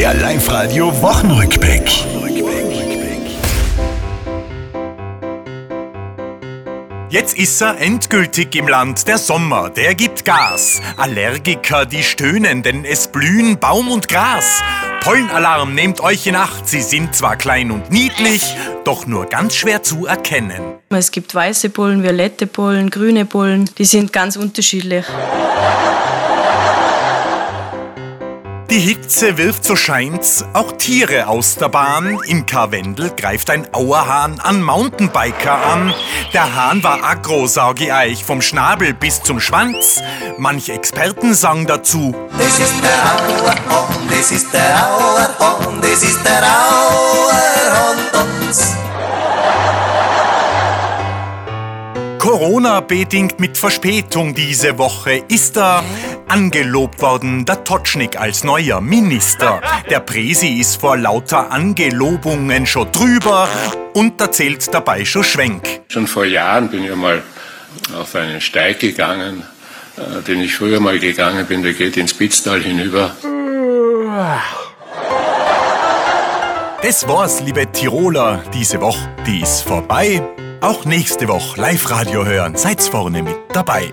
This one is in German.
Der Live-Radio Wochenrückblick. Jetzt ist er endgültig im Land. Der Sommer, der gibt Gas. Allergiker, die stöhnen, denn es blühen Baum und Gras. Pollenalarm, nehmt euch in Acht. Sie sind zwar klein und niedlich, doch nur ganz schwer zu erkennen. Es gibt weiße Bullen, violette Bullen, grüne Bullen. Die sind ganz unterschiedlich. Die Hitze wirft, so scheint's, auch Tiere aus der Bahn. In Karwendel greift ein Auerhahn an Mountainbiker an. Der Hahn war aggro, sag ich euch, vom Schnabel bis zum Schwanz. Manch Experten sagen dazu, Das ist der Auerhahn, das ist der Auerhahn, das ist der Auerhahn uns. Corona-bedingt mit Verspätung diese Woche ist er angelobt worden, der Totschnik als neuer Minister. Der Presi ist vor lauter Angelobungen schon drüber und erzählt dabei schon Schwenk. Schon vor Jahren bin ich einmal auf einen Steig gegangen, äh, den ich früher mal gegangen bin, der geht ins Spitztal hinüber. Das war's, liebe Tiroler, diese Woche, die ist vorbei. Auch nächste Woche Live-Radio hören, seid's vorne mit dabei.